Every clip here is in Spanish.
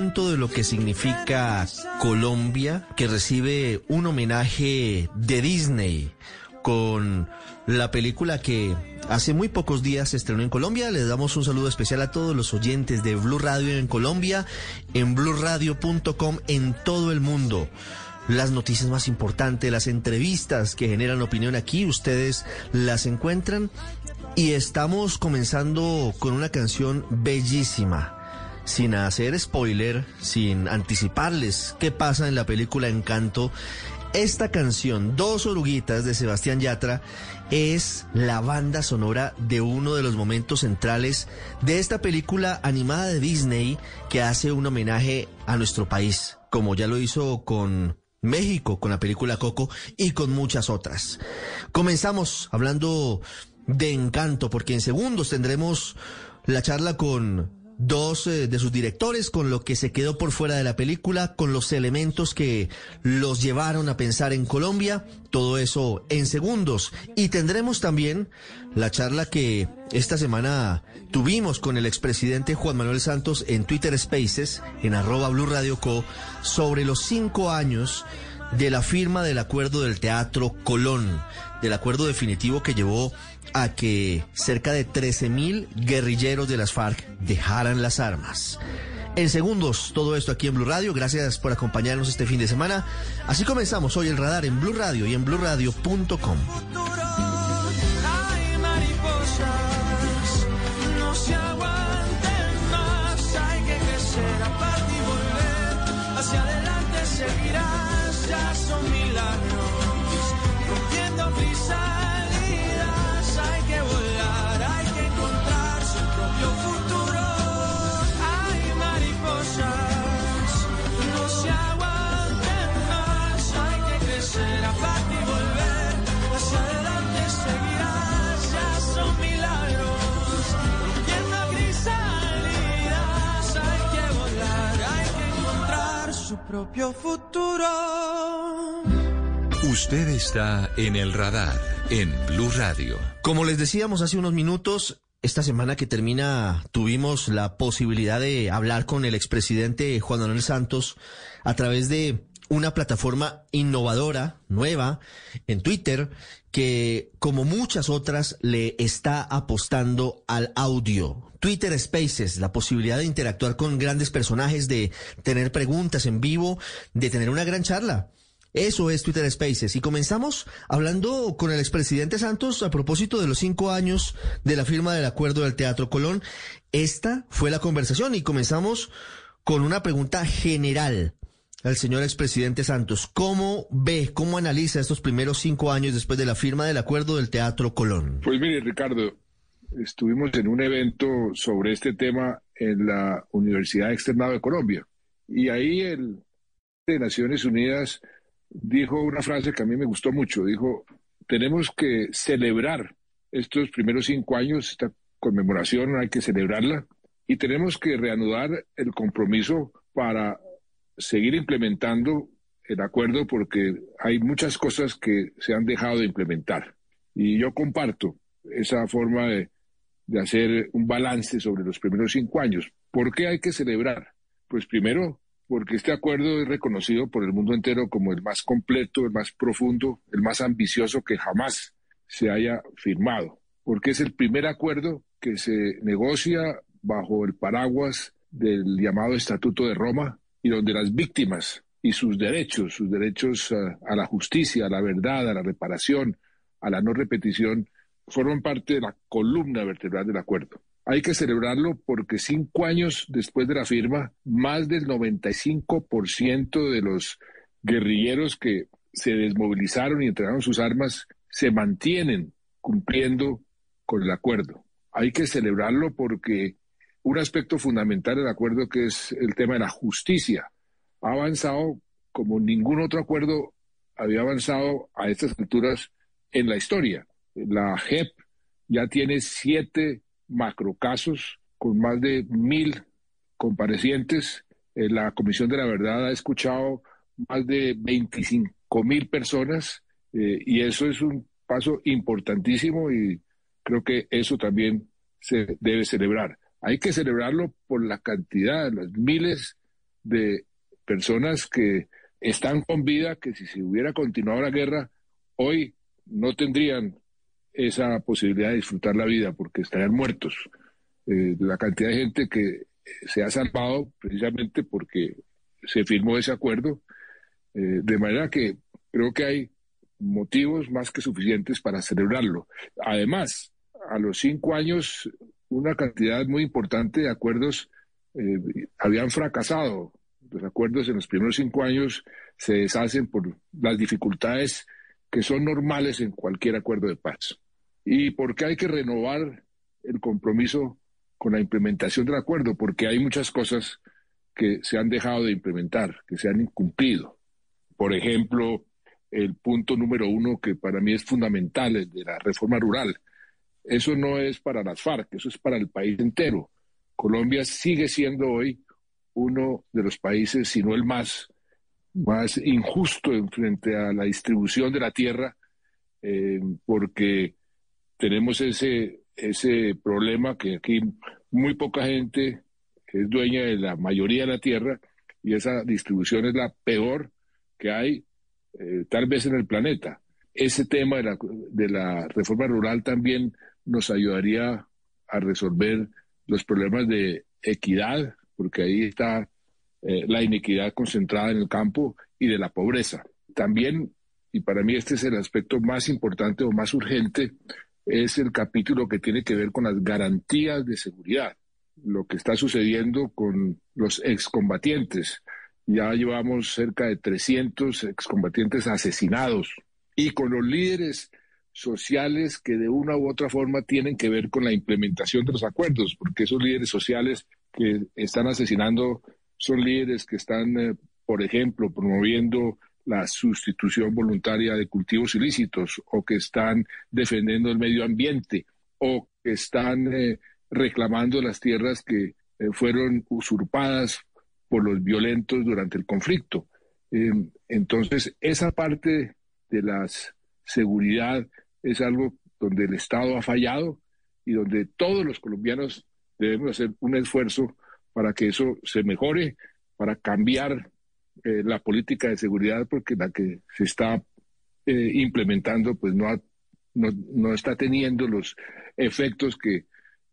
De lo que significa Colombia, que recibe un homenaje de Disney con la película que hace muy pocos días se estrenó en Colombia. Les damos un saludo especial a todos los oyentes de Blue Radio en Colombia, en blurradio.com en todo el mundo. Las noticias más importantes, las entrevistas que generan opinión aquí, ustedes las encuentran. Y estamos comenzando con una canción bellísima. Sin hacer spoiler, sin anticiparles qué pasa en la película Encanto, esta canción, Dos Oruguitas de Sebastián Yatra, es la banda sonora de uno de los momentos centrales de esta película animada de Disney que hace un homenaje a nuestro país, como ya lo hizo con México, con la película Coco y con muchas otras. Comenzamos hablando de encanto, porque en segundos tendremos la charla con dos eh, de sus directores, con lo que se quedó por fuera de la película, con los elementos que los llevaron a pensar en Colombia, todo eso en segundos. Y tendremos también la charla que esta semana tuvimos con el expresidente Juan Manuel Santos en Twitter Spaces, en arroba Blue Radio Co, sobre los cinco años de la firma del acuerdo del Teatro Colón, del acuerdo definitivo que llevó a que cerca de 13.000 guerrilleros de las FARC dejaran las armas. En segundos, todo esto aquí en Blue Radio. Gracias por acompañarnos este fin de semana. Así comenzamos hoy el radar en Blue Radio y en bluradio.com. propio futuro. Usted está en el radar en Blue Radio. Como les decíamos hace unos minutos, esta semana que termina tuvimos la posibilidad de hablar con el expresidente Juan Manuel Santos a través de una plataforma innovadora, nueva, en Twitter, que como muchas otras le está apostando al audio. Twitter Spaces, la posibilidad de interactuar con grandes personajes, de tener preguntas en vivo, de tener una gran charla. Eso es Twitter Spaces. Y comenzamos hablando con el expresidente Santos a propósito de los cinco años de la firma del acuerdo del Teatro Colón. Esta fue la conversación y comenzamos con una pregunta general al señor expresidente Santos. ¿Cómo ve, cómo analiza estos primeros cinco años después de la firma del acuerdo del Teatro Colón? Pues mire, Ricardo, estuvimos en un evento sobre este tema en la Universidad Externado de Colombia. Y ahí el de Naciones Unidas dijo una frase que a mí me gustó mucho. Dijo, tenemos que celebrar estos primeros cinco años, esta conmemoración hay que celebrarla y tenemos que reanudar el compromiso para seguir implementando el acuerdo porque hay muchas cosas que se han dejado de implementar. Y yo comparto esa forma de, hacer un balance sobre los primeros cinco años. ¿Por qué hay que celebrar? Pues primero porque este acuerdo es reconocido por el mundo entero como el más completo, el más profundo, el más ambicioso que jamás se haya firmado, porque es el primer acuerdo que se negocia bajo el paraguas del llamado Estatuto de Roma y donde las víctimas y sus derechos, sus derechos a, a la justicia, a la verdad, a la reparación, a la no repetición, forman parte de la columna vertebral del acuerdo. Hay que celebrarlo porque cinco años después de la firma, más del 95% de los guerrilleros que se desmovilizaron y entregaron sus armas se mantienen cumpliendo con el acuerdo. Hay que celebrarlo porque un aspecto fundamental del acuerdo que es el tema de la justicia ha avanzado como ningún otro acuerdo había avanzado a estas alturas en la historia. La JEP ya tiene siete macrocasos con más de mil comparecientes. Eh, la Comisión de la Verdad ha escuchado más de 25 mil personas eh, y eso es un paso importantísimo y creo que eso también se debe celebrar. Hay que celebrarlo por la cantidad, las miles de personas que están con vida, que si se hubiera continuado la guerra, hoy no tendrían esa posibilidad de disfrutar la vida porque estarían muertos. Eh, la cantidad de gente que se ha salvado precisamente porque se firmó ese acuerdo, eh, de manera que creo que hay motivos más que suficientes para celebrarlo. Además, a los cinco años, una cantidad muy importante de acuerdos eh, habían fracasado. Los acuerdos en los primeros cinco años se deshacen por las dificultades que son normales en cualquier acuerdo de paz. ¿Y por qué hay que renovar el compromiso con la implementación del acuerdo? Porque hay muchas cosas que se han dejado de implementar, que se han incumplido. Por ejemplo, el punto número uno que para mí es fundamental, el de la reforma rural. Eso no es para las FARC, eso es para el país entero. Colombia sigue siendo hoy uno de los países, si no el más, más injusto en frente a la distribución de la tierra, eh, porque tenemos ese, ese problema que aquí muy poca gente es dueña de la mayoría de la tierra y esa distribución es la peor que hay eh, tal vez en el planeta. Ese tema de la, de la reforma rural también nos ayudaría a resolver los problemas de equidad, porque ahí está eh, la inequidad concentrada en el campo y de la pobreza. También, y para mí este es el aspecto más importante o más urgente, es el capítulo que tiene que ver con las garantías de seguridad, lo que está sucediendo con los excombatientes. Ya llevamos cerca de 300 excombatientes asesinados y con los líderes sociales que de una u otra forma tienen que ver con la implementación de los acuerdos, porque esos líderes sociales que están asesinando son líderes que están, eh, por ejemplo, promoviendo la sustitución voluntaria de cultivos ilícitos o que están defendiendo el medio ambiente o que están eh, reclamando las tierras que eh, fueron usurpadas por los violentos durante el conflicto. Em, entonces, esa parte de la seguridad es algo donde el Estado ha fallado y donde todos los colombianos debemos hacer un esfuerzo para que eso se mejore, para cambiar eh, la política de seguridad porque la que se está eh, implementando pues no, no, no, está teniendo los efectos que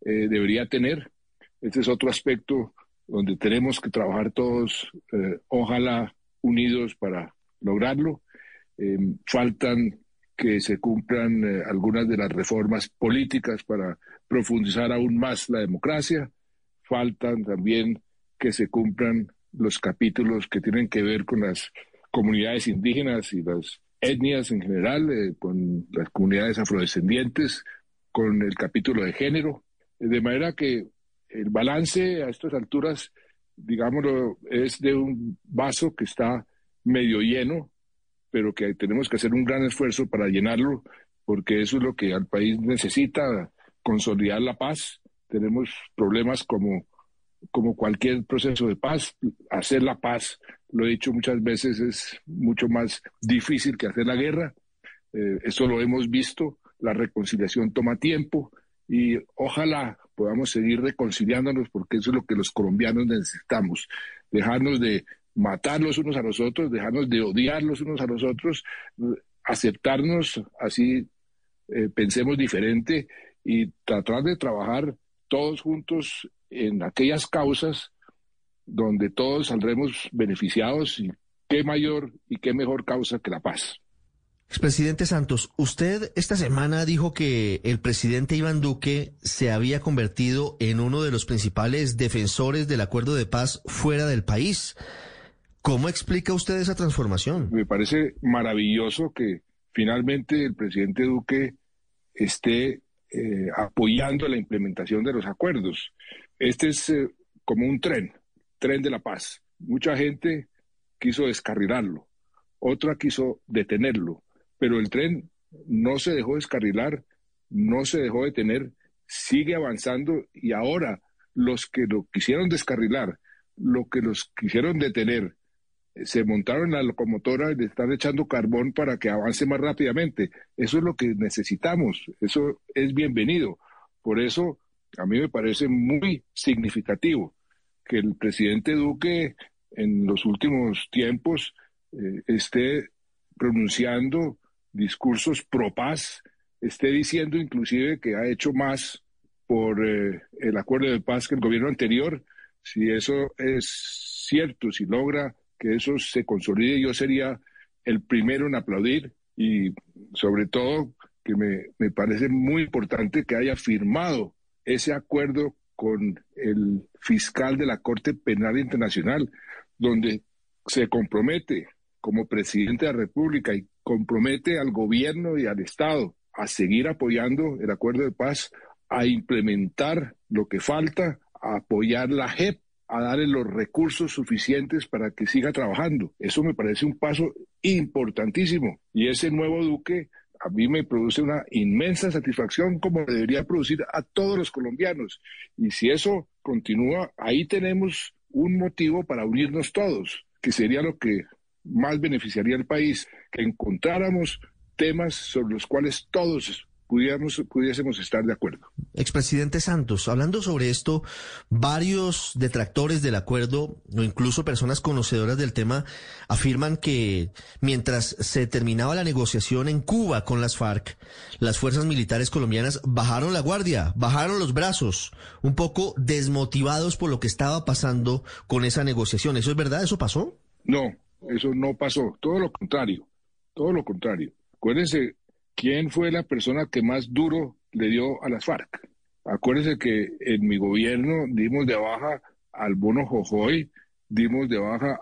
eh, debería tener. Este es otro aspecto donde tenemos que trabajar todos, ojalá unidos para lograrlo. faltan que se cumplan algunas de las reformas políticas para profundizar aún más la democracia. Faltan también que se cumplan los capítulos que tienen que ver con las comunidades indígenas y las etnias en general, eh, con las comunidades afrodescendientes, con el capítulo de género, de manera que el balance a estas alturas, digámoslo, es de un vaso que está medio lleno, pero que tenemos que hacer un gran esfuerzo para llenarlo, porque eso es lo que al país necesita, consolidar la paz. Tenemos problemas como como cualquier proceso de paz, hacer la paz, lo he dicho muchas veces, es mucho más difícil que hacer la guerra. Eh, eso lo hemos visto, la reconciliación toma tiempo y ojalá podamos seguir reconciliándonos porque eso es lo que los colombianos necesitamos, dejarnos de matar los unos a los otros, dejarnos de odiar los unos a los otros, aceptarnos así, eh, pensemos diferente y tratar de trabajar todos juntos en aquellas causas donde todos saldremos beneficiados y qué mayor y qué mejor causa que la paz. Expresidente Santos, usted esta semana dijo que el presidente Iván Duque se había convertido en uno de los principales defensores del acuerdo de paz fuera del país. ¿Cómo explica usted esa transformación? Me parece maravilloso que finalmente el presidente Duque esté eh, apoyando la implementación de los acuerdos. Este es eh, como un tren, tren de la paz. Mucha gente quiso descarrilarlo, otra quiso detenerlo, pero el tren no se dejó descarrilar, no se dejó detener, sigue avanzando y ahora los que lo quisieron descarrilar, lo que los quisieron detener, se montaron la locomotora y le están echando carbón para que avance más rápidamente. Eso es lo que necesitamos, eso es bienvenido. Por eso a mí me parece muy significativo que el presidente Duque en los últimos tiempos eh, esté pronunciando discursos pro paz, esté diciendo inclusive que ha hecho más por eh, el acuerdo de paz que el gobierno anterior. Si eso es cierto, si logra que eso se consolide, yo sería el primero en aplaudir y sobre todo que me, me parece muy importante que haya firmado ese acuerdo con el fiscal de la Corte Penal Internacional, donde se compromete como presidente de la República y compromete al gobierno y al Estado a seguir apoyando el acuerdo de paz, a implementar lo que falta, a apoyar la JEP, a darle los recursos suficientes para que siga trabajando. Eso me parece un paso importantísimo. Y ese nuevo Duque a mí me produce una inmensa satisfacción como debería producir a todos los colombianos. Y si eso continúa, ahí tenemos un motivo para unirnos todos, que sería lo que más beneficiaría al país, que encontráramos temas sobre los cuales todos pudiéramos, pudiésemos estar de acuerdo. Expresidente Santos, hablando sobre esto, varios detractores del acuerdo o incluso personas conocedoras del tema afirman que mientras se terminaba la negociación en Cuba con las FARC, las fuerzas militares colombianas bajaron la guardia, bajaron los brazos, un poco desmotivados por lo que estaba pasando con esa negociación. ¿Eso es verdad? ¿Eso pasó? No, eso no pasó. Todo lo contrario, todo lo contrario. Acuérdense ¿quién fue la persona que más duro le dio a las FARC? Acuérdense que en mi gobierno dimos de baja al Bono Jojoy, dimos de baja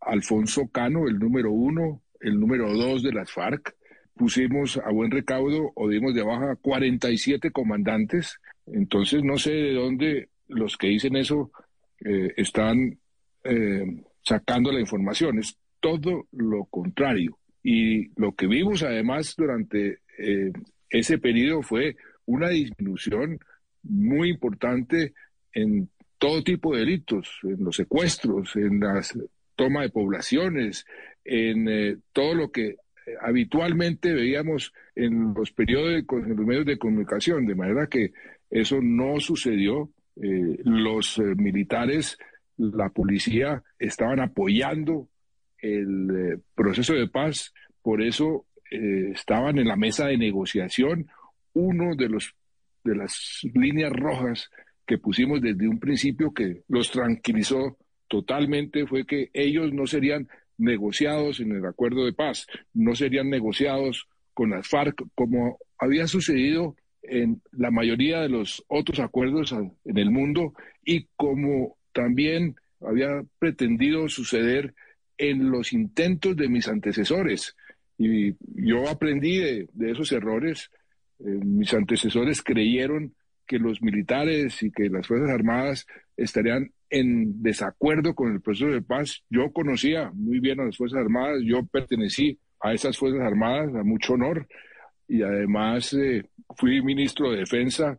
a Alfonso Cano, el número uno, el número dos de las FARC, pusimos a buen recaudo o dimos de baja 47 comandantes. Entonces no sé de dónde los que dicen eso eh, están eh, sacando la información. Es todo lo contrario. Y lo que vimos además durante eh, ese periodo fue una disminución muy importante en todo tipo de delitos, en los secuestros, en la toma de poblaciones, en eh, todo lo que habitualmente veíamos en los periódicos, en los medios de comunicación, de manera que eso no sucedió. Eh, los militares, la policía estaban apoyando el eh, proceso de paz, por eso eh, estaban en la mesa de negociación. Uno de los de las líneas rojas que pusimos desde un principio que los tranquilizó totalmente fue que ellos no serían negociados en el acuerdo de paz, no serían negociados con las FARC como había sucedido en la mayoría de los otros acuerdos en el mundo y como también había pretendido suceder en los intentos de mis antecesores. Y yo aprendí de, esos errores. Eh, mis antecesores creyeron que los militares y que las Fuerzas Armadas estarían en desacuerdo con el proceso de paz. Yo conocía muy bien a las Fuerzas Armadas, yo pertenecí a esas Fuerzas Armadas, a mucho honor, y además eh, fui ministro de Defensa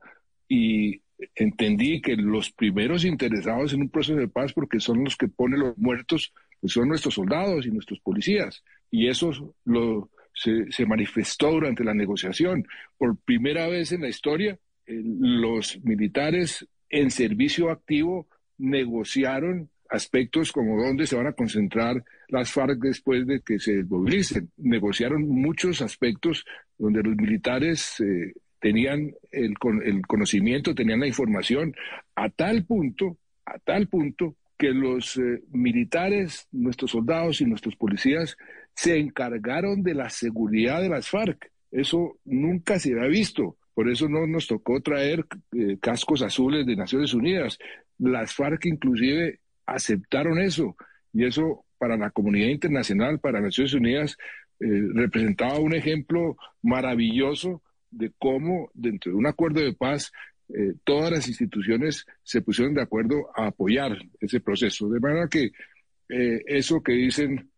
y entendí que los primeros interesados en un proceso de paz, porque son los que ponen los muertos, pues son nuestros soldados y nuestros policías. Y eso lo, se, manifestó durante la negociación. Por primera vez en la historia, los militares en servicio activo negociaron aspectos como dónde se van a concentrar las FARC después de que se desmovilicen. Negociaron muchos aspectos donde los militares eh, tenían el, el conocimiento, tenían la información, a tal punto, a tal punto que los eh, militares, nuestros soldados y nuestros policías se encargaron de la seguridad de las FARC. Eso nunca se había visto. Por eso no nos tocó traer eh, cascos azules de Naciones Unidas. Las FARC inclusive aceptaron eso y eso para la comunidad internacional, para Naciones Unidas, eh, representaba un ejemplo maravilloso de cómo dentro de un acuerdo de paz eh, todas las instituciones se pusieron de acuerdo a apoyar ese proceso. De manera que eso que dicen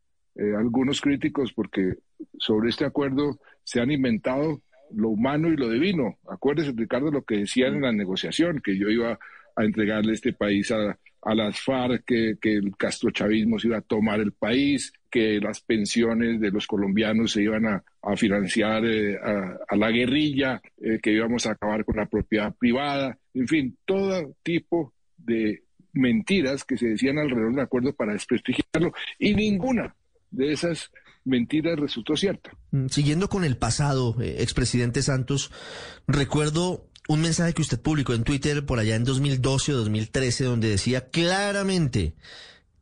algunos críticos, porque sobre este acuerdo se han inventado lo humano y lo divino. Acuérdese, Ricardo, lo que decían en la negociación, que yo iba a entregarle este país a, las FARC, que, el castrochavismo se iba a tomar el país, que las pensiones de los colombianos se iban a, financiar eh, a, la guerrilla, eh, que íbamos a acabar con la propiedad privada, en fin, todo tipo de mentiras que se decían alrededor del acuerdo para desprestigiarlo y ninguna de esas mentira resultó cierta. Mm, siguiendo con el pasado, eh, expresidente Santos, recuerdo un mensaje que usted publicó en Twitter por allá en 2012 o 2013 donde decía claramente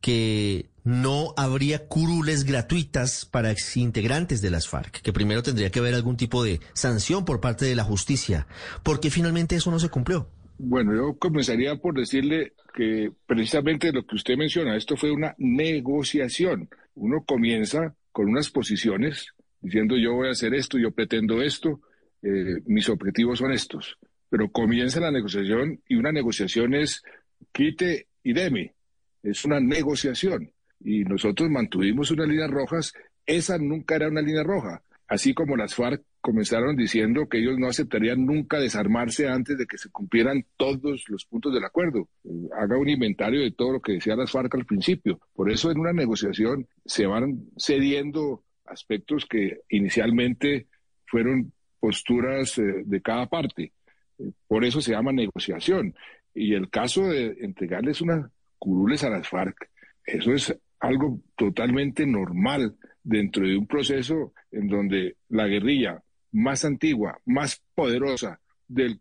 que no habría curules gratuitas para exintegrantes de las FARC, que primero tendría que haber algún tipo de sanción por parte de la justicia. ¿Por qué finalmente eso no se cumplió? Bueno, yo comenzaría por decirle que precisamente lo que usted menciona, esto fue una negociación. Uno comienza con unas posiciones diciendo yo voy a hacer esto, yo pretendo esto, eh, mis objetivos son estos. Pero comienza la negociación y una negociación es quite y deme. Es una negociación. Y nosotros mantuvimos unas líneas rojas. Esa nunca era una línea roja. Así como las FARC comenzaron diciendo que ellos no aceptarían nunca desarmarse antes de que se cumplieran todos los puntos del acuerdo. Eh, haga un inventario de todo lo que decía las FARC al principio. Por eso en una negociación se van cediendo aspectos que inicialmente fueron posturas eh, de cada parte. Por eso se llama negociación. Y el caso de entregarles unas curules a las FARC, eso es algo totalmente normal dentro de un proceso en donde la guerrilla más antigua, más poderosa del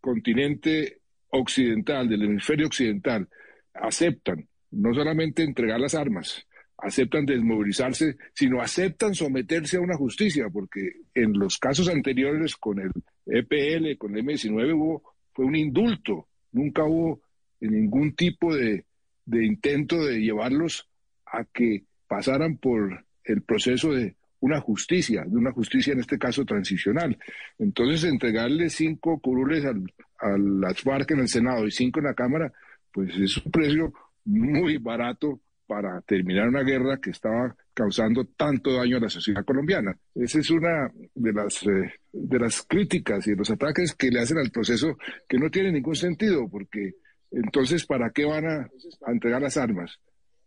continente occidental, del hemisferio occidental, aceptan no solamente entregar las armas, aceptan desmovilizarse, sino aceptan someterse a una justicia, porque en los casos anteriores con el EPL, con el M19 hubo, fue un indulto, nunca hubo ningún tipo de, de intento de llevarlos a que pasaran por el proceso de una justicia, de una justicia en este caso transicional. Entonces, entregarle cinco curules al, a las FARC en el Senado y cinco en la Cámara, pues es un precio muy barato para terminar una guerra que estaba causando tanto daño a la sociedad colombiana. Esa es una de las, eh, de las críticas y los ataques que le hacen al proceso que no tiene ningún sentido, porque entonces, ¿para qué van a, entregar las armas?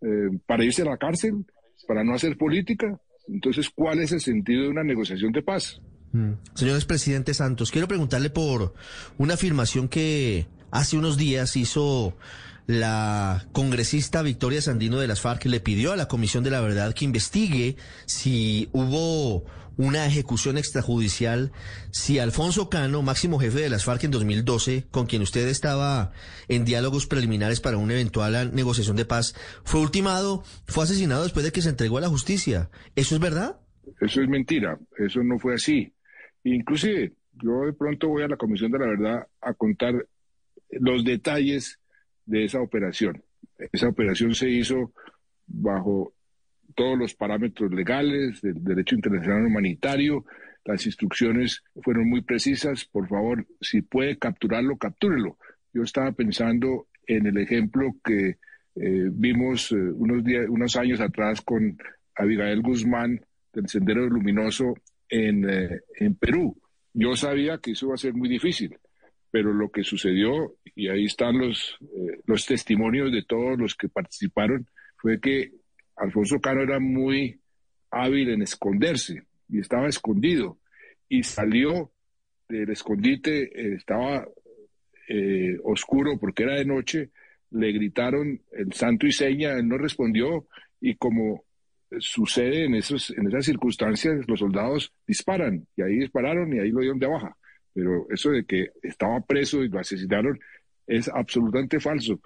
Eh, ¿Para irse a la cárcel? ¿Para no hacer política? Entonces, ¿cuál es el sentido de una negociación de paz? Mm. Señor expresidente Santos, quiero preguntarle por una afirmación que hace unos días hizo la congresista Victoria Sandino de las FARC le pidió a la Comisión de la Verdad que investigue si hubo una ejecución extrajudicial, si Alfonso Cano, máximo jefe de las FARC en 2012, con quien usted estaba en diálogos preliminares para una eventual negociación de paz, fue ultimado, fue asesinado después de que se entregó a la justicia. ¿Eso es verdad? Eso es mentira, eso no fue así. Inclusive, yo de pronto voy a la Comisión de la Verdad a contar los detalles de esa operación. Esa operación se hizo bajo todos los parámetros legales del derecho internacional humanitario. Las instrucciones fueron muy precisas. Por favor, si puede capturarlo, captúrelo. Yo estaba pensando en el ejemplo que eh, vimos eh, unos, días, unos años atrás con Abigail Guzmán del Sendero Luminoso en, eh, en Perú. Yo sabía que eso iba a ser muy difícil, pero lo que sucedió, y ahí están los, los testimonios de todos los que participaron, fue que Alfonso Cano era muy hábil en esconderse y estaba escondido y salió del escondite, eh, estaba eh, oscuro porque era de noche, le gritaron el santo y seña, él no respondió y como sucede en, esos, en esas circunstancias, los soldados disparan y ahí dispararon y ahí lo dieron de baja. Pero eso de que estaba preso y lo asesinaron es absolutamente falso.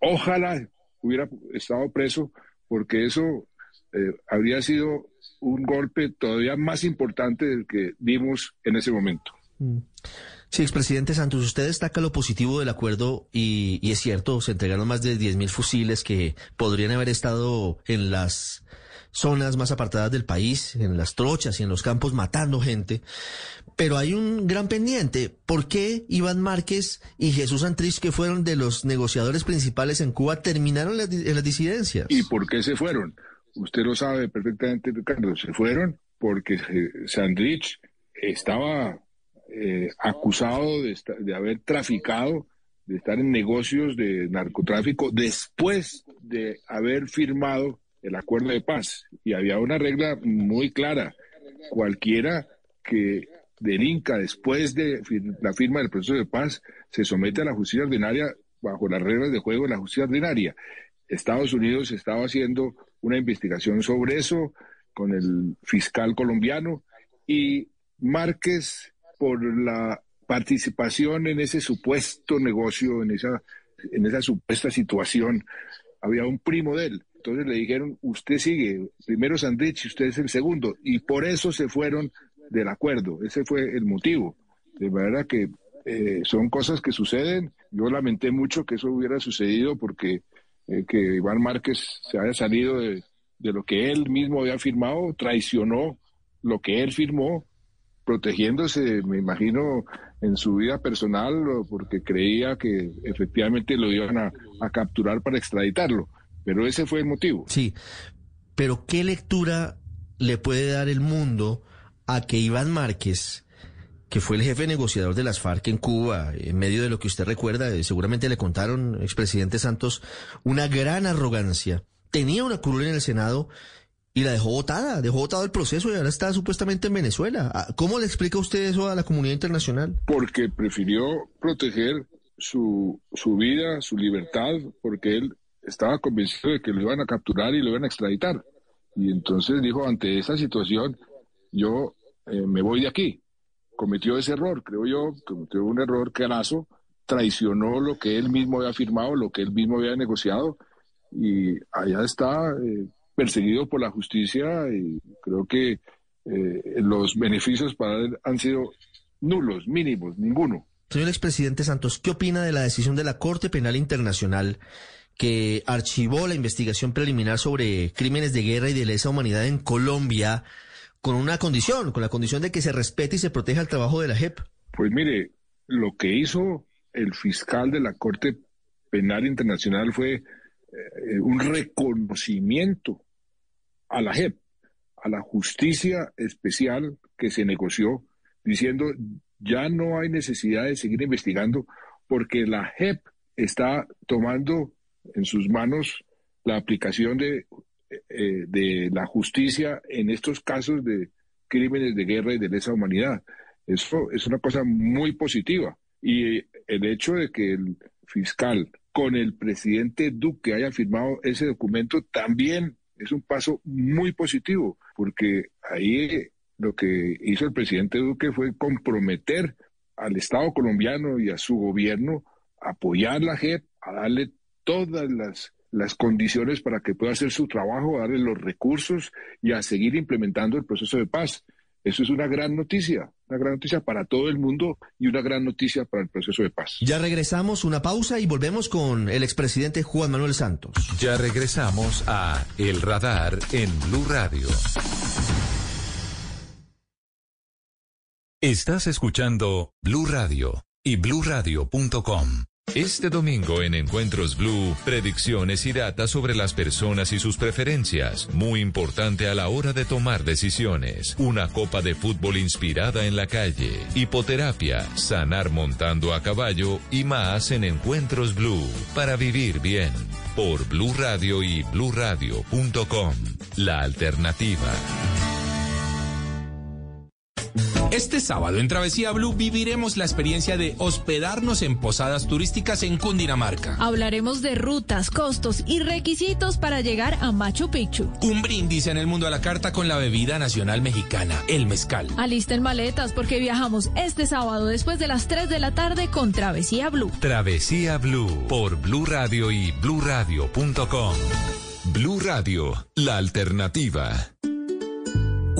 Ojalá hubiera estado preso porque eso eh, habría sido un golpe todavía más importante del que vimos en ese momento. Mm. Sí, expresidente Santos, usted destaca lo positivo del acuerdo y, es cierto, se entregaron más de 10.000 fusiles que podrían haber estado en las zonas más apartadas del país, en las trochas y en los campos matando gente. Pero hay un gran pendiente. ¿Por qué Iván Márquez y Jesús Antrich, que fueron de los negociadores principales en Cuba, terminaron en las disidencias? ¿Y por qué se fueron? Usted lo sabe perfectamente, Ricardo. Se fueron porque Sandrich estaba eh, acusado de, de haber traficado, de estar en negocios de narcotráfico después de haber firmado el acuerdo de paz. Y había una regla muy clara. Cualquiera que delinca después de la firma del proceso de paz se somete a la justicia ordinaria bajo las reglas de juego de la justicia ordinaria. Estados Unidos estaba haciendo una investigación sobre eso con el fiscal colombiano y Márquez por la participación en ese supuesto negocio, en esa, en esa supuesta situación, había un primo de él entonces le dijeron, usted sigue, primero Sandrich usted es el segundo. Y por eso se fueron del acuerdo. Ese fue el motivo. De manera que eh, son cosas que suceden. Yo lamenté mucho que eso hubiera sucedido porque eh, que Iván Márquez se haya salido de, de lo que él mismo había firmado, traicionó lo que él firmó, protegiéndose, me imagino, en su vida personal, porque creía que efectivamente lo iban a, a capturar para extraditarlo. Pero ese fue el motivo. Sí, pero ¿qué lectura le puede dar el mundo a que Iván Márquez, que fue el jefe negociador de las FARC en Cuba, en medio de lo que usted recuerda, eh, seguramente le contaron, expresidente Santos, una gran arrogancia, tenía una curul en el Senado y la dejó votada, dejó votado el proceso y ahora está supuestamente en Venezuela. Ah, ¿Cómo le explica usted eso a la comunidad internacional? Porque prefirió proteger su, su vida, su libertad, porque él estaba convencido de que lo iban a capturar y lo iban a extraditar. Y entonces dijo, ante esa situación, yo eh, me voy de aquí. Cometió ese error, creo yo, cometió un error carazo, traicionó lo que él mismo había firmado, lo que él mismo había negociado, y allá está eh, perseguido por la justicia y creo que eh, los beneficios para él han sido nulos, mínimos, ninguno. Señor expresidente Santos, ¿qué opina de la decisión de la Corte Penal Internacional que archivó la investigación preliminar sobre crímenes de guerra y de lesa humanidad en Colombia con una condición, con la condición de que se respete y se proteja el trabajo de la JEP. Pues mire, lo que hizo el fiscal de la Corte Penal Internacional fue eh, un reconocimiento a la JEP, a la justicia especial que se negoció, diciendo ya no hay necesidad de seguir investigando porque la JEP está tomando en sus manos la aplicación de, eh, de la justicia en estos casos de crímenes de guerra y de lesa humanidad. Eso es una cosa muy positiva. Y el hecho de que el fiscal con el presidente Duque haya firmado ese documento también es un paso muy positivo, porque ahí lo que hizo el presidente Duque fue comprometer al Estado colombiano y a su gobierno a apoyar la JEP, a darle todas las, las condiciones para que pueda hacer su trabajo, darle los recursos y a seguir implementando el proceso de paz. Eso es una gran noticia, una gran noticia para todo el mundo y una gran noticia para el proceso de paz. Ya regresamos, una pausa y volvemos con el expresidente Juan Manuel Santos. Ya regresamos a El Radar en Blue Radio. Estás escuchando Blue Radio y bluradio.com. Este domingo en Encuentros Blue, predicciones y datos sobre las personas y sus preferencias, muy importante a la hora de tomar decisiones. Una copa de fútbol inspirada en la calle, hipoterapia, sanar montando a caballo y más en Encuentros Blue, para vivir bien. Por Blue Radio y bluradio.com. La alternativa. Este sábado en Travesía Blue viviremos la experiencia de hospedarnos en posadas turísticas en Cundinamarca. Hablaremos de rutas, costos y requisitos para llegar a Machu Picchu. Un brindis en el mundo a la carta con la bebida nacional mexicana, el mezcal. Alisten maletas porque viajamos este sábado después de las 3 de la tarde con Travesía Blue. Travesía Blue por Blue Radio y bluradio.com. Blue Radio, la alternativa.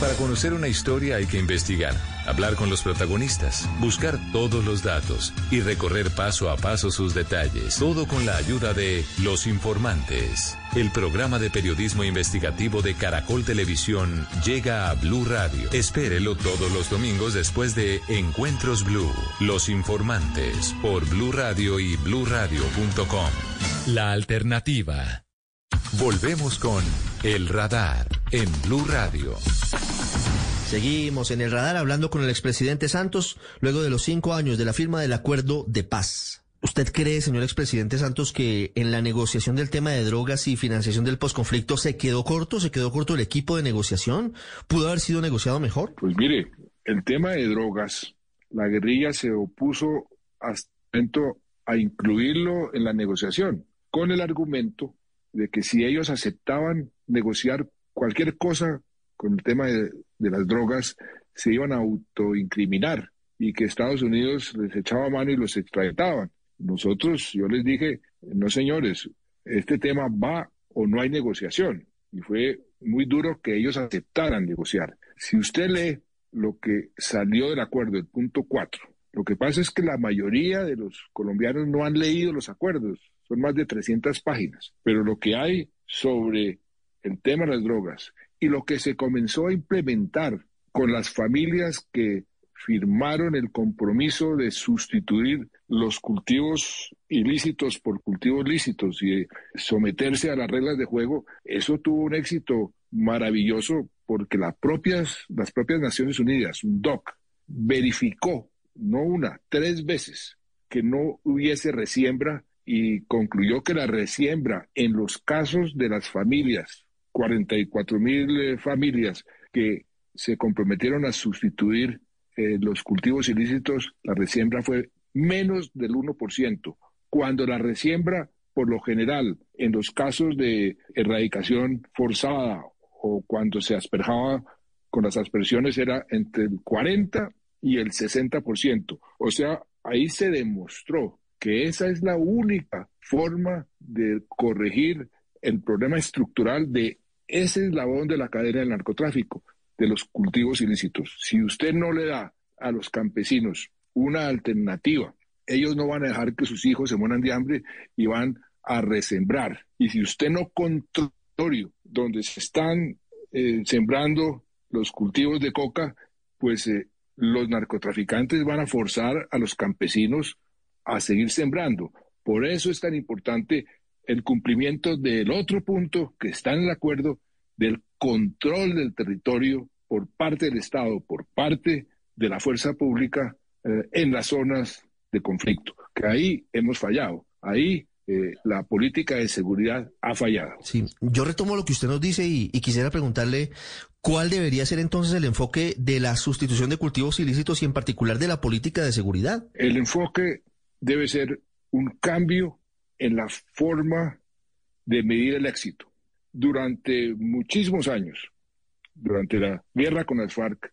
Para conocer una historia hay que investigar, hablar con los protagonistas, buscar todos los datos y recorrer paso a paso sus detalles. Todo con la ayuda de Los Informantes. El programa de periodismo investigativo de Caracol Televisión llega a Blue Radio. Espérelo todos los domingos después de Encuentros Blue. Los Informantes por Blue Radio y bluradio.com. La alternativa. Volvemos con El Radar en Blue Radio. Seguimos en el radar hablando con el expresidente Santos luego de los cinco años de la firma del acuerdo de paz. ¿Usted cree, señor expresidente Santos, que en la negociación del tema de drogas y financiación del posconflicto se quedó corto, se quedó corto el equipo de negociación? ¿Pudo haber sido negociado mejor? Pues mire, el tema de drogas, la guerrilla se opuso hasta a incluirlo en la negociación, con el argumento de que si ellos aceptaban negociar cualquier cosa con el tema de, las drogas, se iban a autoincriminar y que Estados Unidos les echaba mano y los extraditaban. Nosotros, yo les dije, no señores, este tema va o no hay negociación. Y fue muy duro que ellos aceptaran negociar. Si usted lee lo que salió del acuerdo, el punto 4, lo que pasa es que la mayoría de los colombianos no han leído los acuerdos, son más de 300 páginas, pero lo que hay sobre el tema de las drogas y lo que se comenzó a implementar con las familias que firmaron el compromiso de sustituir los cultivos ilícitos por cultivos lícitos y someterse a las reglas de juego, eso tuvo un éxito maravilloso porque las propias, las propias Naciones Unidas, un DOC, verificó, no una, tres veces, que no hubiese resiembra y concluyó que la resiembra en los casos de las familias, 44 mil eh, familias que se comprometieron a sustituir eh, los cultivos ilícitos, la resiembra fue menos del 1%, cuando la resiembra, por lo general, en los casos de erradicación forzada o cuando se asperjaba con las aspersiones era entre el 40 y el 60%. O sea, ahí se demostró que esa es la única forma de corregir el problema estructural de ese eslabón de la cadena del narcotráfico, de los cultivos ilícitos. Si usted no le da a los campesinos una alternativa, ellos no van a dejar que sus hijos se mueran de hambre y van a resembrar. Y si usted no controla donde se están eh, sembrando los cultivos de coca, pues eh, los narcotraficantes van a forzar a los campesinos a seguir sembrando. Por eso es tan importante el cumplimiento del otro punto que está en el acuerdo del control del territorio por parte del Estado, por parte de la fuerza pública eh, en las zonas de conflicto, que ahí hemos fallado, ahí eh, la política de seguridad ha fallado. Sí, yo retomo lo que usted nos dice y, y, quisiera preguntarle cuál debería ser entonces el enfoque de la sustitución de cultivos ilícitos y en particular de la política de seguridad. El enfoque debe ser un cambio en la forma de medir el éxito. Durante muchísimos años, durante la guerra con las FARC,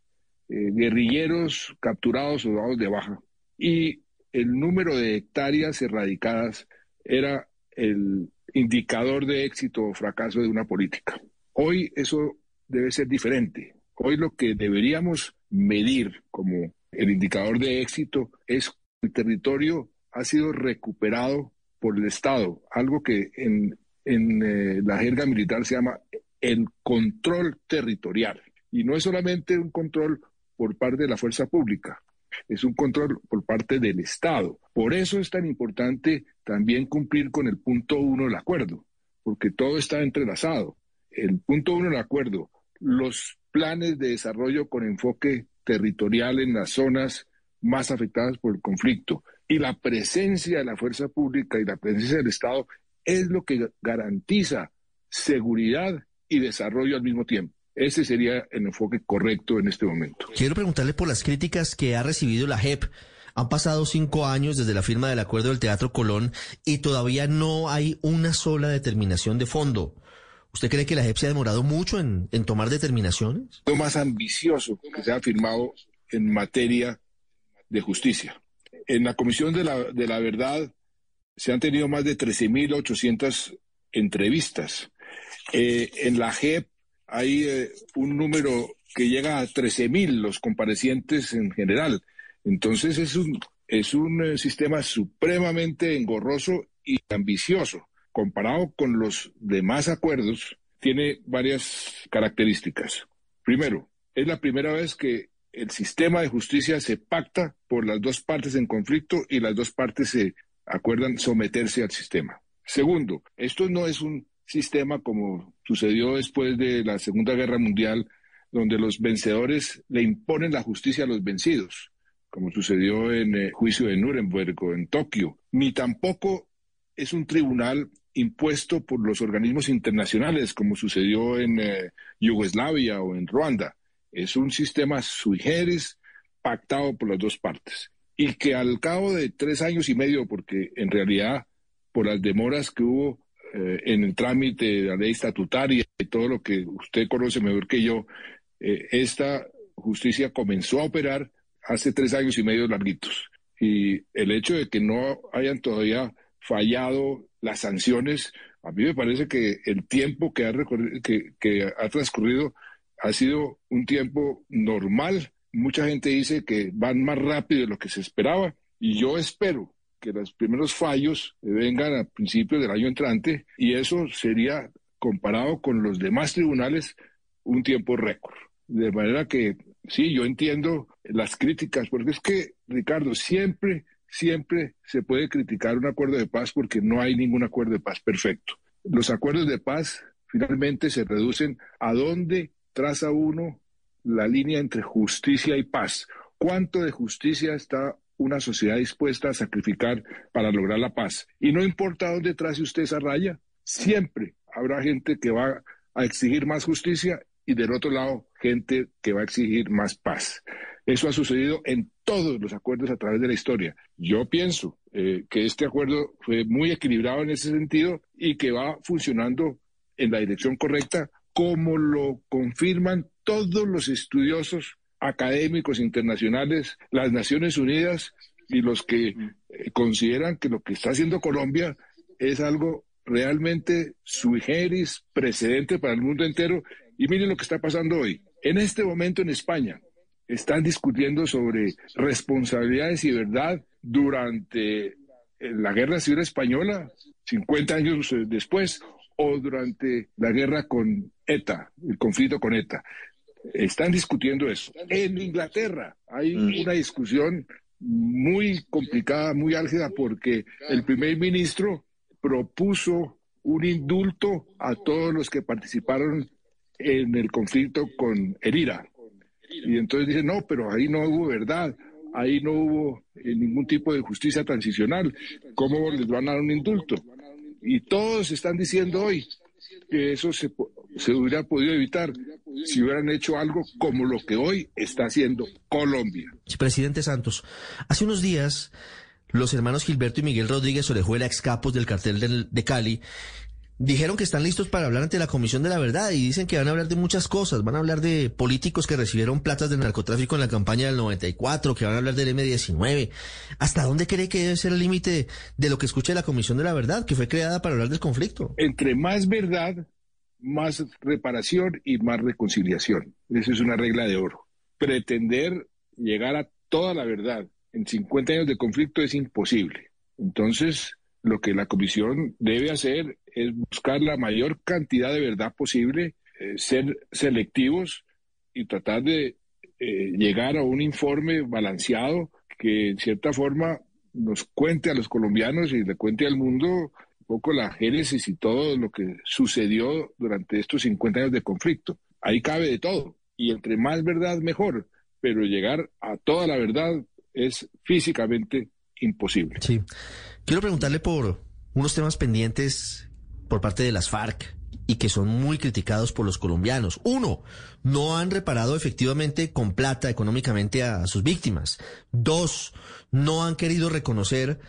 eh, guerrilleros capturados o dados de baja y el número de hectáreas erradicadas era el indicador de éxito o fracaso de una política. Hoy eso debe ser diferente. Hoy lo que deberíamos medir como el indicador de éxito es el territorio ha sido recuperado por el Estado, algo que en, eh, la jerga militar se llama el control territorial. Y no es solamente un control por parte de la fuerza pública, es un control por parte del Estado. Por eso es tan importante también cumplir con el punto uno del acuerdo, porque todo está entrelazado. El punto uno del acuerdo, los planes de desarrollo con enfoque territorial en las zonas más afectadas por el conflicto y la presencia de la fuerza pública y la presencia del Estado es lo que garantiza seguridad y desarrollo al mismo tiempo. Ese sería el enfoque correcto en este momento. Quiero preguntarle por las críticas que ha recibido la JEP. Han pasado cinco años desde la firma del acuerdo del Teatro Colón y todavía no hay una sola determinación de fondo. ¿Usted cree que la JEP se ha demorado mucho en, en tomar determinaciones? Lo más ambicioso que se ha firmado en materia de justicia. En la Comisión de la, de la Verdad se han tenido más de 13.800 entrevistas. Eh, en la JEP hay eh, un número que llega a 13.000 los comparecientes en general. Entonces es un, es un eh, sistema supremamente engorroso y ambicioso. Comparado con los demás acuerdos, tiene varias características. Primero, es la primera vez que el sistema de justicia se pacta por las dos partes en conflicto y las dos partes se acuerdan someterse al sistema. Segundo, esto no es un sistema como sucedió después de la Segunda Guerra Mundial, donde los vencedores le imponen la justicia a los vencidos, como sucedió en el juicio de Nuremberg o en Tokio, ni tampoco es un tribunal impuesto por los organismos internacionales, como sucedió en eh, Yugoslavia o en Ruanda. Es un sistema sui pactado por las dos partes. Y que al cabo de tres años y medio, porque en realidad por las demoras que hubo eh, en el trámite de la ley estatutaria y todo lo que usted conoce mejor que yo, eh, esta justicia comenzó a operar hace tres años y medio larguitos. Y el hecho de que no hayan todavía fallado las sanciones, a mí me parece que el tiempo que ha, que, que ha transcurrido ha sido un tiempo normal. Mucha gente dice que van más rápido de lo que se esperaba y yo espero que los primeros fallos vengan a principios del año entrante y eso sería comparado con los demás tribunales un tiempo récord. De manera que sí, yo entiendo las críticas, porque es que, Ricardo, siempre, siempre se puede criticar un acuerdo de paz porque no hay ningún acuerdo de paz perfecto. Los acuerdos de paz finalmente se reducen a dónde traza uno la línea entre justicia y paz. ¿Cuánto de justicia está una sociedad dispuesta a sacrificar para lograr la paz? Y no importa dónde trace usted esa raya, siempre habrá gente que va a exigir más justicia y del otro lado gente que va a exigir más paz. Eso ha sucedido en todos los acuerdos a través de la historia. Yo pienso eh, que este acuerdo fue muy equilibrado en ese sentido y que va funcionando en la dirección correcta como lo confirman todos los estudiosos académicos internacionales, las Naciones Unidas y los que eh, consideran que lo que está haciendo Colombia es algo realmente sui generis, precedente para el mundo entero. Y miren lo que está pasando hoy. En este momento en España están discutiendo sobre responsabilidades y verdad durante eh, la Guerra Civil Española, 50 años eh, después, o durante la guerra con ETA, el conflicto con ETA. Están discutiendo eso. En Inglaterra hay mm. una discusión muy complicada, muy álgida, porque el primer ministro propuso un indulto a todos los que participaron en el conflicto con el IRA. Y entonces dice, no, pero ahí no hubo verdad, ahí no hubo eh, ningún tipo de justicia transicional, ¿cómo les van a dar un indulto? Y todos están diciendo hoy que eso se, se hubiera podido evitar si hubieran hecho algo como lo que hoy está haciendo Colombia. Presidente Santos, hace unos días los hermanos Gilberto y Miguel Rodríguez Orejuela, ex capos del cartel de Cali, dijeron que están listos para hablar ante la Comisión de la Verdad y dicen que van a hablar de muchas cosas. Van a hablar de políticos que recibieron platas de narcotráfico en la campaña del 94, que van a hablar del M-19. ¿Hasta dónde cree que debe ser el límite de lo que escuche la Comisión de la Verdad, que fue creada para hablar del conflicto? Entre más verdad, más reparación y más reconciliación. Esa es una regla de oro. Pretender llegar a toda la verdad en 50 años de conflicto es imposible. Entonces, lo que la comisión debe hacer es buscar la mayor cantidad de verdad posible, eh, ser selectivos y tratar de eh, llegar a un informe balanceado que en cierta forma nos cuente a los colombianos y le cuente al mundo un poco la génesis y todo lo que sucedió durante estos 50 años de conflicto. Ahí cabe de todo y entre más verdad mejor, pero llegar a toda la verdad es físicamente imposible. Sí. Quiero preguntarle por unos temas pendientes por parte de las FARC y que son muy criticados por los colombianos. Uno, no han reparado efectivamente con plata económicamente a sus víctimas. Dos, no han querido reconocer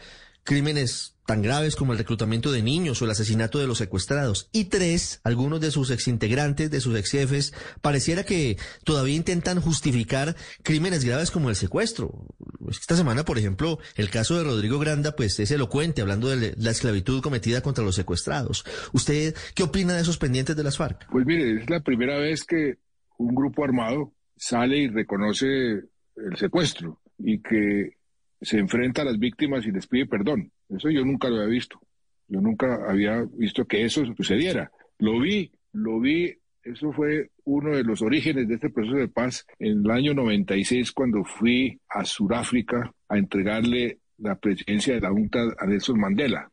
crímenes tan graves como el reclutamiento de niños o el asesinato de los secuestrados. Y tres, algunos de sus exintegrantes, de sus ex jefes, pareciera que todavía intentan justificar crímenes graves como el secuestro. Esta semana, por ejemplo, el caso de Rodrigo Granda, pues es elocuente, hablando de la esclavitud cometida contra los secuestrados. ¿Usted qué opina de esos pendientes de las FARC? Pues mire, es la primera vez que un grupo armado sale y reconoce el secuestro y que se enfrenta a las víctimas y les pide perdón. Eso yo nunca lo había visto. Yo nunca había visto que eso sucediera. Lo vi, lo vi. Eso fue uno de los orígenes de este proceso de paz en el año 96 cuando fui a Sudáfrica a entregarle la presidencia de la Junta a Nelson Mandela.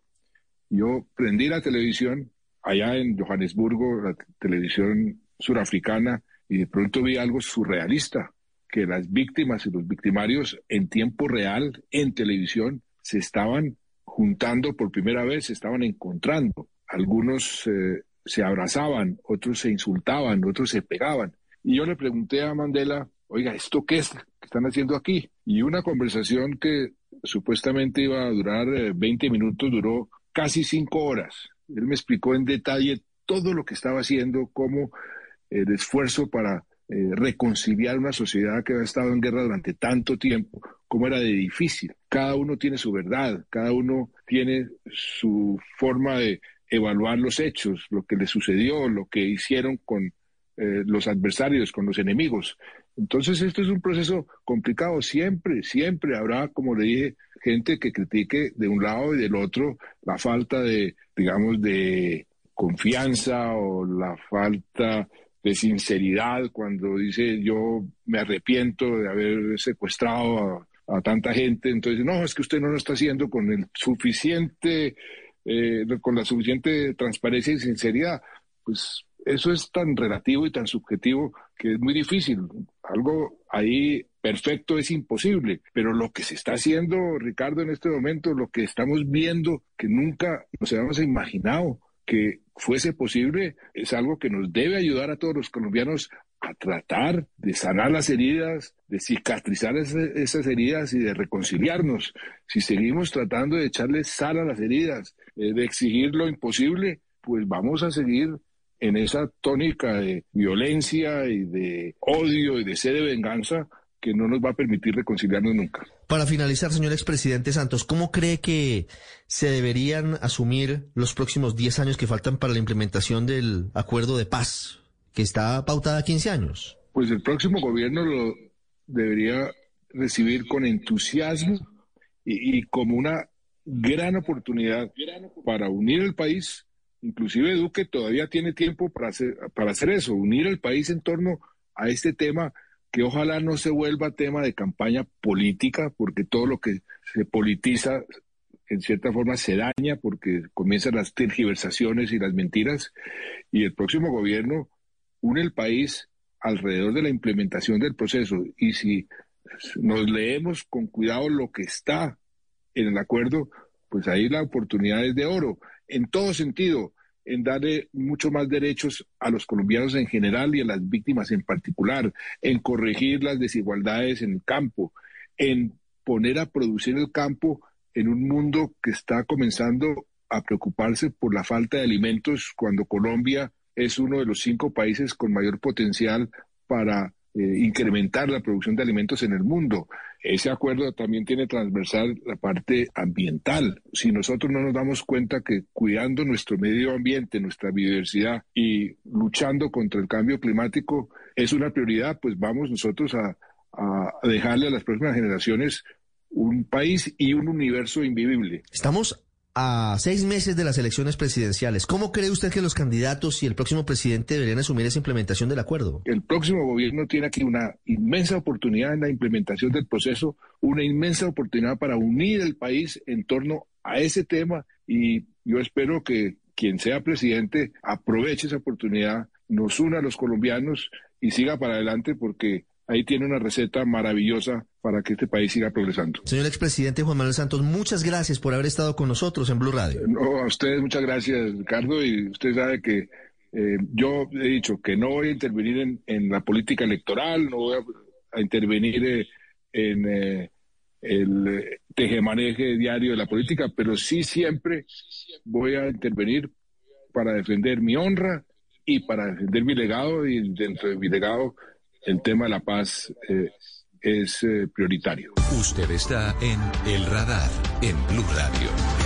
Yo prendí la televisión allá en Johannesburgo, la televisión surafricana, y de pronto vi algo surrealista que las víctimas y los victimarios en tiempo real, en televisión, se estaban juntando por primera vez, se estaban encontrando. Algunos eh, se abrazaban, otros se insultaban, otros se pegaban. Y yo le pregunté a Mandela, oiga, ¿esto qué es que están haciendo aquí? Y una conversación que supuestamente iba a durar 20 eh, minutos duró casi cinco horas. Él me explicó en detalle todo lo que estaba haciendo, cómo el esfuerzo para eh, reconciliar una sociedad que ha estado en guerra durante tanto tiempo, como era de difícil. Cada uno tiene su verdad, cada uno tiene su forma de evaluar los hechos, lo que le sucedió, lo que hicieron con eh, los adversarios, con los enemigos. Entonces esto es un proceso complicado. Siempre, siempre habrá, como le dije, gente que critique de un lado y del otro la falta de, digamos, de confianza o la falta de sinceridad cuando dice yo me arrepiento de haber secuestrado a, tanta gente. Entonces, no, es que usted no lo está haciendo con el suficiente, eh, con la suficiente transparencia y sinceridad. Pues eso es tan relativo y tan subjetivo que es muy difícil. Algo ahí perfecto es imposible, pero lo que se está haciendo, Ricardo, en este momento, lo que estamos viendo, que nunca nos habíamos imaginado, que fuese posible, es algo que nos debe ayudar a todos los colombianos a tratar de sanar las heridas, de cicatrizar esas heridas y de reconciliarnos. Si seguimos tratando de echarle sal a las heridas, eh, de exigir lo imposible, pues vamos a seguir en esa tónica de violencia y de odio y de sed de venganza que no nos va a permitir reconciliarnos nunca. Para finalizar, señor expresidente Santos, ¿cómo cree que se deberían asumir los próximos 10 años que faltan para la implementación del acuerdo de paz, que está pautada a 15 años? Pues el próximo gobierno lo debería recibir con entusiasmo y, como una gran oportunidad para unir el país. Inclusive Duque todavía tiene tiempo para hacer, para hacer eso, unir el país en torno a este tema que ojalá no se vuelva tema de campaña política, porque todo lo que se politiza en cierta forma se daña porque comienzan las tergiversaciones y las mentiras. Y el próximo gobierno une el país alrededor de la implementación del proceso. Y si nos leemos con cuidado lo que está en el acuerdo, pues ahí la oportunidad es de oro, en todo sentido, en darle mucho más derechos a los colombianos en general y a las víctimas en particular, en corregir las desigualdades en el campo, en poner a producir el campo en un mundo que está comenzando a preocuparse por la falta de alimentos cuando Colombia es uno de los cinco países con mayor potencial para incrementar la producción de alimentos en el mundo. Ese acuerdo también tiene transversal la parte ambiental. Si nosotros no nos damos cuenta que cuidando nuestro medio ambiente, nuestra biodiversidad y luchando contra el cambio climático es una prioridad, pues vamos nosotros a, a dejarle a las próximas generaciones un país y un universo invivible. Estamos a seis meses de las elecciones presidenciales. ¿Cómo cree usted que los candidatos y el próximo presidente deberían asumir esa implementación del acuerdo? El próximo gobierno tiene aquí una inmensa oportunidad en la implementación del proceso, una inmensa oportunidad para unir el país en torno a ese tema y yo espero que quien sea presidente aproveche esa oportunidad, nos una a los colombianos y siga para adelante porque ahí tiene una receta maravillosa para que este país siga progresando. Señor expresidente Juan Manuel Santos, muchas gracias por haber estado con nosotros en Blue Radio. No, a ustedes muchas gracias, Ricardo, y usted sabe que eh, yo he dicho que no voy a intervenir en, la política electoral, no voy a, intervenir eh, en eh, el tejemaneje diario de la política, pero sí siempre voy a intervenir para defender mi honra y para defender mi legado y dentro de mi legado el tema de la paz eh, es eh, prioritario. Usted está en El Radar, en Blue Radio.